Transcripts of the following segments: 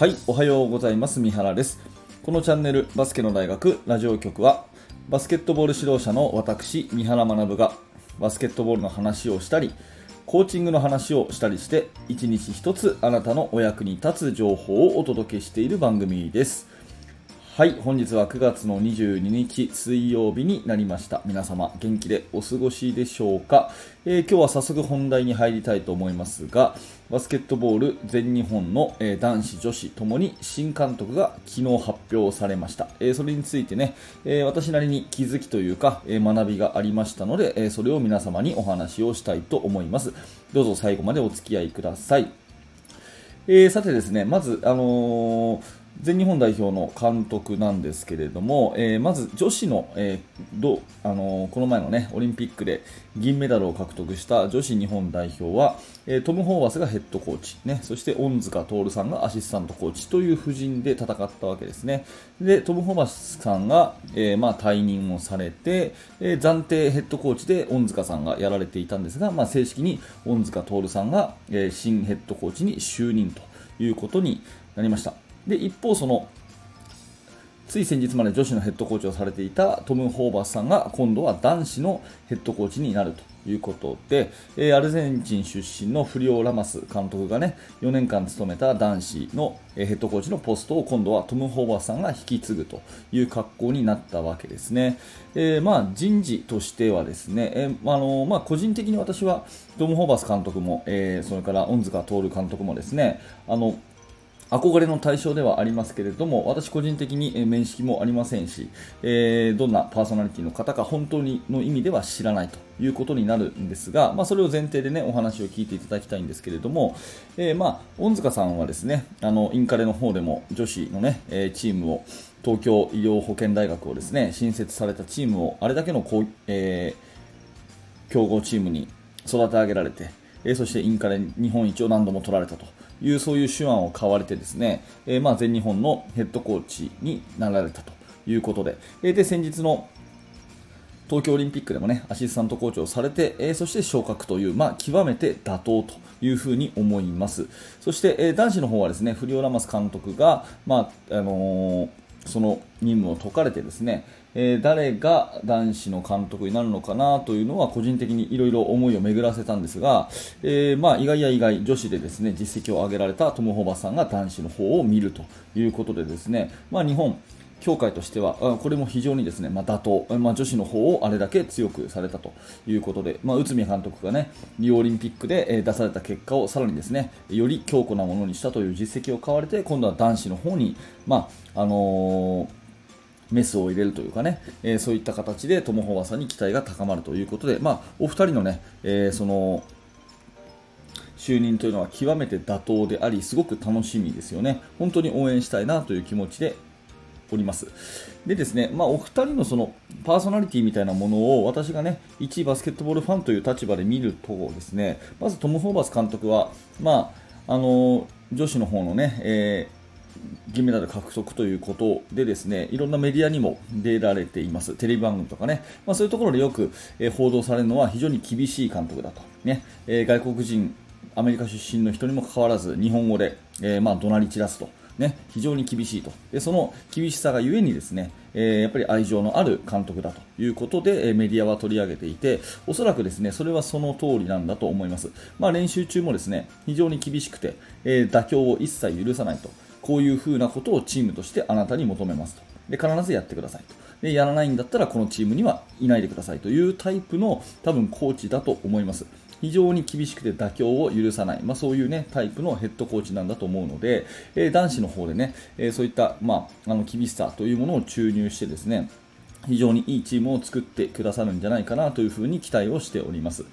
はい、おはようございます。三原です。このチャンネル、バスケの大学ラジオ局は、バスケットボール指導者の私、三原学が、バスケットボールの話をしたり、コーチングの話をしたりして、一日一つあなたのお役に立つ情報をお届けしている番組です。はい、本日は9月の22日水曜日になりました。皆様、元気でお過ごしでしょうか、えー今日は早速本題に入りたいと思いますが、バスケットボール全日本の、え男子、女子ともに新監督が昨日発表されました。えそれについてね、え私なりに気づきというか、え学びがありましたので、えそれを皆様にお話をしたいと思います。どうぞ最後までお付き合いください。えーさてですね、まず、あのー全日本代表の監督なんですけれども、えーまず女子の、えーどあのーこの前の、ね、オリンピックで銀メダルを獲得した女子日本代表は、えートム・ホーバスがヘッドコーチ、ね、そして恩塚徹さんがアシスタントコーチという布陣で戦ったわけですね。でトム・ホーバスさんが、えーまあ、退任をされて、えー暫定ヘッドコーチで恩塚さんがやられていたんですが、まあ、正式に恩塚徹さんが、えー新ヘッドコーチに就任ということになりました。で一方そのつい先日まで女子のヘッドコーチをされていたトム・ホーバスさんが今度は男子のヘッドコーチになるということで、えーアルゼンチン出身のフリオ・ラマス監督がね4年間務めた男子のヘッドコーチのポストを今度はトム・ホーバスさんが引き継ぐという格好になったわけですね。えーまあ、人事としてはですね、えーあのまあ、個人的に私はトム・ホーバス監督も、えーそれから恩塚徹監督もですねあの憧れの対象ではありますけれども、私個人的に面識もありませんし、えーどんなパーソナリティの方か本当にの意味では知らないということになるんですが、まあ、それを前提でね、お話を聞いていただきたいんですけれども、えーまあ、恩塚さんはですね、あの、インカレの方でも女子のね、えチームを、東京医療保健大学をですね、新設されたチームを、あれだけのこう、えー強豪チームに育て上げられて、えそしてインカレ日本一を何度も取られたと。いうそういう手腕を買われてですね、えーまあ、全日本のヘッドコーチになられたということで、えーで先日の東京オリンピックでもねアシスタントコーチをされて、えーそして昇格という、まあ、極めて妥当というふうに思います。そして、えー男子の方はですねフリオ・ラマス監督が、まああのーその任務を解かれてですね、えー誰が男子の監督になるのかなというのは個人的にいろいろ思いを巡らせたんですが、えーまあ、意外や意外女子でですね実績を上げられたトム・ホーバスさんが男子の方を見るということでですね、まあ、日本協会としては、これも非常にですね、まあ、妥当、まあ、女子の方をあれだけ強くされたということで、まあ、内海監督がね、リオオリンピックで出された結果をさらにですね、より強固なものにしたという実績を買われて、今度は男子の方に、まああのーメスを入れるというかね、えーそういった形でトム・ホーバスさんに期待が高まるということで、まあ、お二人のね、えーその就任というのは極めて妥当であり、すごく楽しみですよね。本当に応援したいなという気持ちでおります。でですね、まあ、お二人のそのパーソナリティみたいなものを私がね、一バスケットボールファンという立場で見るとですね、まずトム・ホーバス監督は、まあ、あの女子の方のね、えー銀メダル獲得ということでですねいろんなメディアにも出られています、テレビ番組とかね、まあ、そういうところでよく、え報道されるのは非常に厳しい監督だと、ね。えー外国人、アメリカ出身の人にもかかわらず日本語で、えーまあ、怒鳴り散らすと。ね、非常に厳しいと。でその厳しさがゆえにですね、えーやっぱり愛情のある監督だということで、えメディアは取り上げていておそらくですねそれはその通りなんだと思います、まあ、練習中もですね非常に厳しくて、え妥協を一切許さないと。こういうふうなことをチームとしてあなたに求めますと。で必ずやってくださいと。でやらないんだったらこのチームにはいないでくださいというタイプの多分コーチだと思います。非常に厳しくて妥協を許さない、まあ、そういう、ね、タイプのヘッドコーチなんだと思うので、えー男子の方でね、えーそういった、まあ、あの厳しさというものを注入してですね非常にいいチームを作ってくださるんじゃないかなというふうに期待をしております。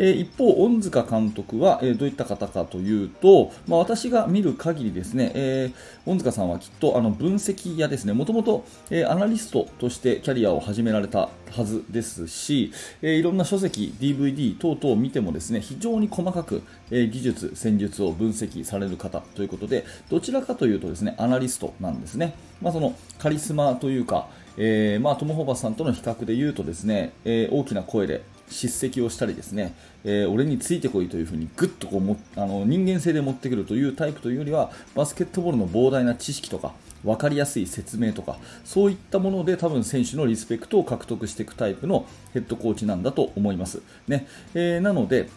え一方、恩塚監督は、えどういった方かというと、まあ、私が見る限りですね、えー恩塚さんはきっとあの分析屋ですね、もともと、えアナリストとしてキャリアを始められたはずですし、えいろんな書籍、DVD 等々を見てもですね、非常に細かく、え技術、戦術を分析される方ということで、どちらかというとですね、アナリストなんですね。まあ、そのカリスマというか、えーまあ、トム・ホーバスさんとの比較で言うとですね、えー大きな声で叱責をしたりですね、えー、俺についてこいというふうにぐっとこうもあの人間性で持ってくるというタイプというよりはバスケットボールの膨大な知識とか分かりやすい説明とかそういったもので多分選手のリスペクトを獲得していくタイプのヘッドコーチなんだと思います。ねえー、なので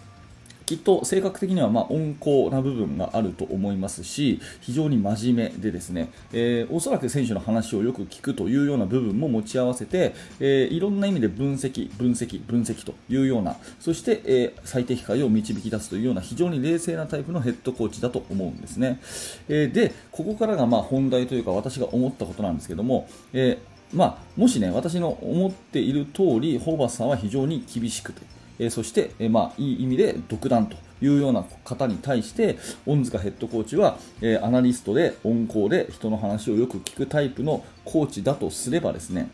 きっと性格的にはま温厚な部分があると思いますし非常に真面目でですね、えー、おそらく選手の話をよく聞くというような部分も持ち合わせて、えー、いろんな意味で分析、分析、分析というようなそして、えー、最適解を導き出すというような非常に冷静なタイプのヘッドコーチだと思うんですね。えでここからがま本題というか私が思ったことなんですけども、えまあ、もしね私の思っている通りホーバスさんは非常に厳しくてえそして、えまあ、いい意味で独断というような方に対して恩塚ヘッドコーチは、えアナリストで温厚で人の話をよく聞くタイプのコーチだとすればですね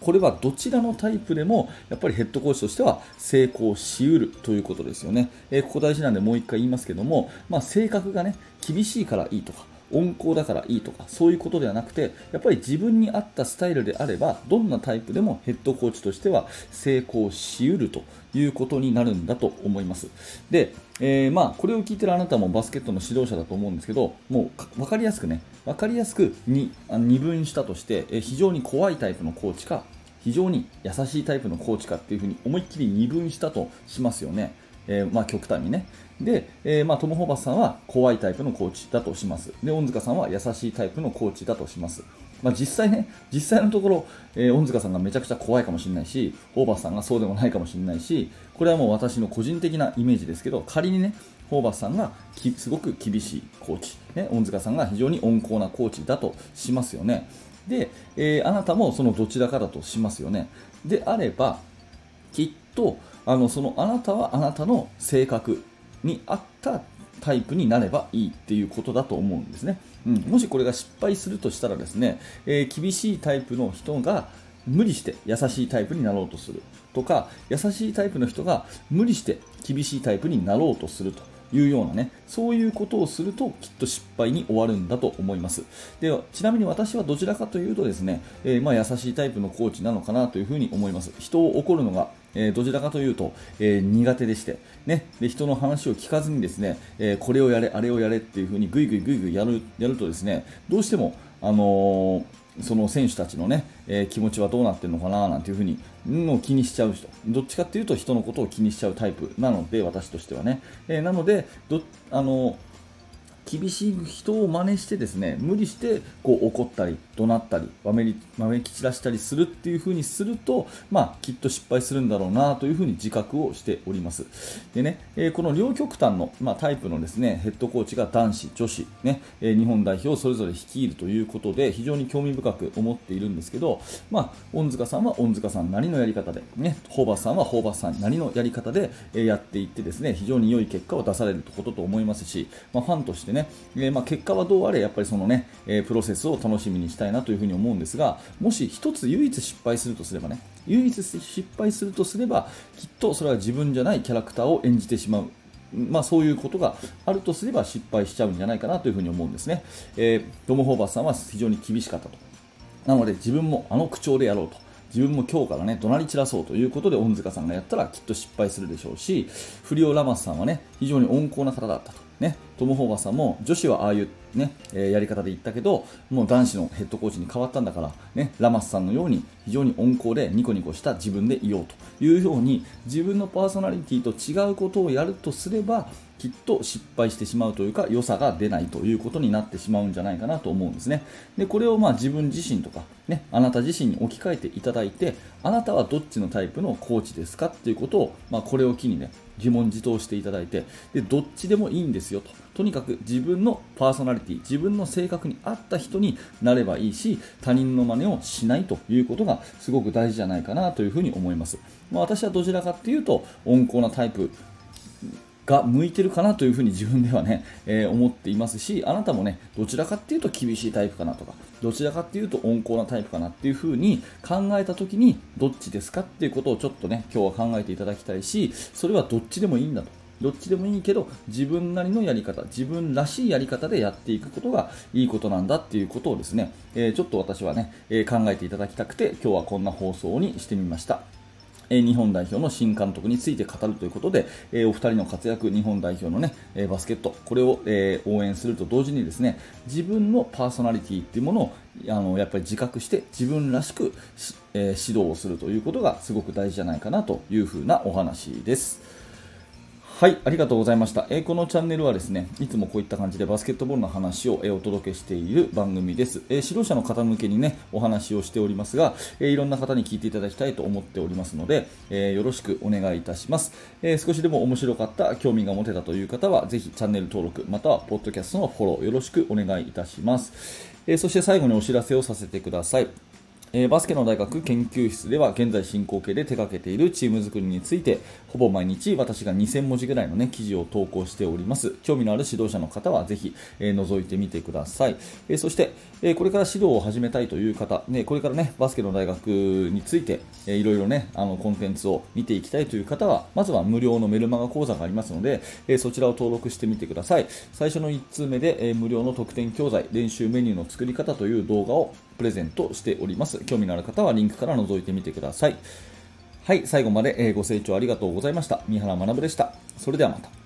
これはどちらのタイプでもやっぱりヘッドコーチとしては成功しうるということですよね。えここ大事なんでもう1回言いますけども、まあ、性格がね厳しいからいいとか温厚だからいいとかそういうことではなくてやっぱり自分に合ったスタイルであればどんなタイプでもヘッドコーチとしては成功しうるということになるんだと思いますで、えー、まあこれを聞いてるあなたもバスケットの指導者だと思うんですけどもう分かりやすくね分かりやすくに二分したとして、え非常に怖いタイプのコーチか非常に優しいタイプのコーチかっていうふうに思いっきり二分したとしますよね。えー、まあ、極端にね。で、えー、まあ、トム・ホーバスさんは怖いタイプのコーチだとします。で、恩塚さんは優しいタイプのコーチだとします。まあ、実際ね、実際のところ、えー、恩塚さんがめちゃくちゃ怖いかもしれないし、ホーバスさんがそうでもないかもしれないし、これはもう私の個人的なイメージですけど、仮にね、ホーバスさんがすごく厳しいコーチ、ね、恩塚さんが非常に温厚なコーチだとしますよね。で、えー、あなたもそのどちらかだとしますよね。であれば、きっとあのそのあなたはあなたの性格に合ったタイプになればいいっていうことだと思うんですね、うん、もしこれが失敗するとしたらですね、えー、厳しいタイプの人が無理して優しいタイプになろうとするとか優しいタイプの人が無理して厳しいタイプになろうとすると。いうようなね、そういうことをするときっと失敗に終わるんだと思います。でちなみに私はどちらかというとですね、えー、まあ、優しいタイプのコーチなのかなというふに思います。人を怒るのがえ、どちらかというと、えー、苦手でして、ね、で人の話を聞かずにですね、えー、これをやれ、あれをやれっていう風にぐいぐいぐいぐいやるやるとですね、どうしても、あのその選手たちのね、えー、気持ちはどうなってるのかななんていうふうにの気にしちゃう人。どっちかっていうと人のことを気にしちゃうタイプなので私としてはね、えー、なのでどあの厳しい人を真似してですね無理してこう怒ったり怒鳴ったりわめりわめき散らしたりするっていう風にすると、まあ、きっと失敗するんだろうなという風に自覚をしております。でね、えー、この両極端の、まあ、タイプのですねヘッドコーチが男子女子、ねえー、日本代表をそれぞれ率いるということで非常に興味深く思っているんですけど、まあ、恩塚さんは恩塚さんなりのやり方で、ね、ホーバスさんはホーバスさんなりのやり方で、やっていってですね非常に良い結果を出されることと思いますし、まあ、ファンとしてね、えまあ、結果はどうあれやっぱりそのね、えプロセスを楽しみにしたいなというふうに思うんですがもし1つ唯一失敗するとすればね唯一失敗するとすればきっとそれは自分じゃないキャラクターを演じてしまう。まあ、そういうことがあるとすれば失敗しちゃうんじゃないかなというふに思うんですね、えー、トム・ホーバスさんは非常に厳しかったと。なので自分もあの口調でやろうと。自分も今日からね怒鳴り散らそうということで恩塚さんがやったらきっと失敗するでしょうしフリオ・ラマスさんはね非常に温厚な方だったと。ね、トム・ホーバスさんも女子はああいう、ねえー、やり方で言ったけどもう男子のヘッドコーチに変わったんだから、ね、ラマスさんのように非常に温厚でニコニコした自分でいようというように自分のパーソナリティと違うことをやるとすればきっと失敗してしまうというか良さが出ないということになってしまうんじゃないかなと思うんですね。でこれをまあ自分自身とか、ね、あなた自身に置き換えていただいてあなたはどっちのタイプのコーチですかっていうことを、まあ、これを機にね自問自答していただいてでどっちでもいいんですよと。とにかく自分のパーソナリティ自分の性格に合った人になればいいし他人の真似をしないということがすごく大事じゃないかなというふに思います、まあ、私はどちらかというと温厚なタイプが向いてるかなというふうに自分ではね、えー、思っていますし、あなたもね、どちらかっていうと厳しいタイプかなとか、どちらかっていうと温厚なタイプかなっていうふうに考えた時に、どっちですかっていうことをちょっとね、今日は考えていただきたいし、それはどっちでもいいんだと。どっちでもいいけど自分なりのやり方自分らしいやり方でやっていくことがいいことなんだっていうことをですね、えー、ちょっと私はね、えー、考えていただきたくて今日はこんな放送にしてみました。日本代表の新監督について語るということで、えお二人の活躍、日本代表の、ね、えバスケット、これを、え応援すると同時にですね自分のパーソナリティっていうものをあのやっぱり自覚して自分らしく、え指導をするということがすごく大事じゃないかなというふうなお話です。はい、ありがとうございました。えー、このチャンネルはですね、いつもこういった感じでバスケットボールの話を、えー、お届けしている番組です。えー、指導者の方向けにね、お話をしておりますが、えいろんな方に聞いていただきたいと思っておりますので、えよろしくお願いいたします。え少しでも面白かった、興味が持てたという方は、ぜひチャンネル登録、またはポッドキャストのフォローよろしくお願いいたします。えそして最後にお知らせをさせてください。えバスケの大学研究室では現在進行形で手掛けているチーム作りについてほぼ毎日私が2000文字ぐらいの、ね、記事を投稿しております。興味のある指導者の方はぜひ、えー、覗いてみてください、えー、そして、え、これから指導を始めたいという方、ね、これからねバスケの大学について、えー、いろいろねあのコンテンツを見ていきたいという方はまずは無料のメルマガ講座がありますので、えそちらを登録してみてください。最初の1通目で、え無料の特典教材練習メニューの作り方という動画をプレゼントしております。興味のある方はリンクから覗いてみてください。はい、最後までご清聴ありがとうございました。三原学でした。それではまた。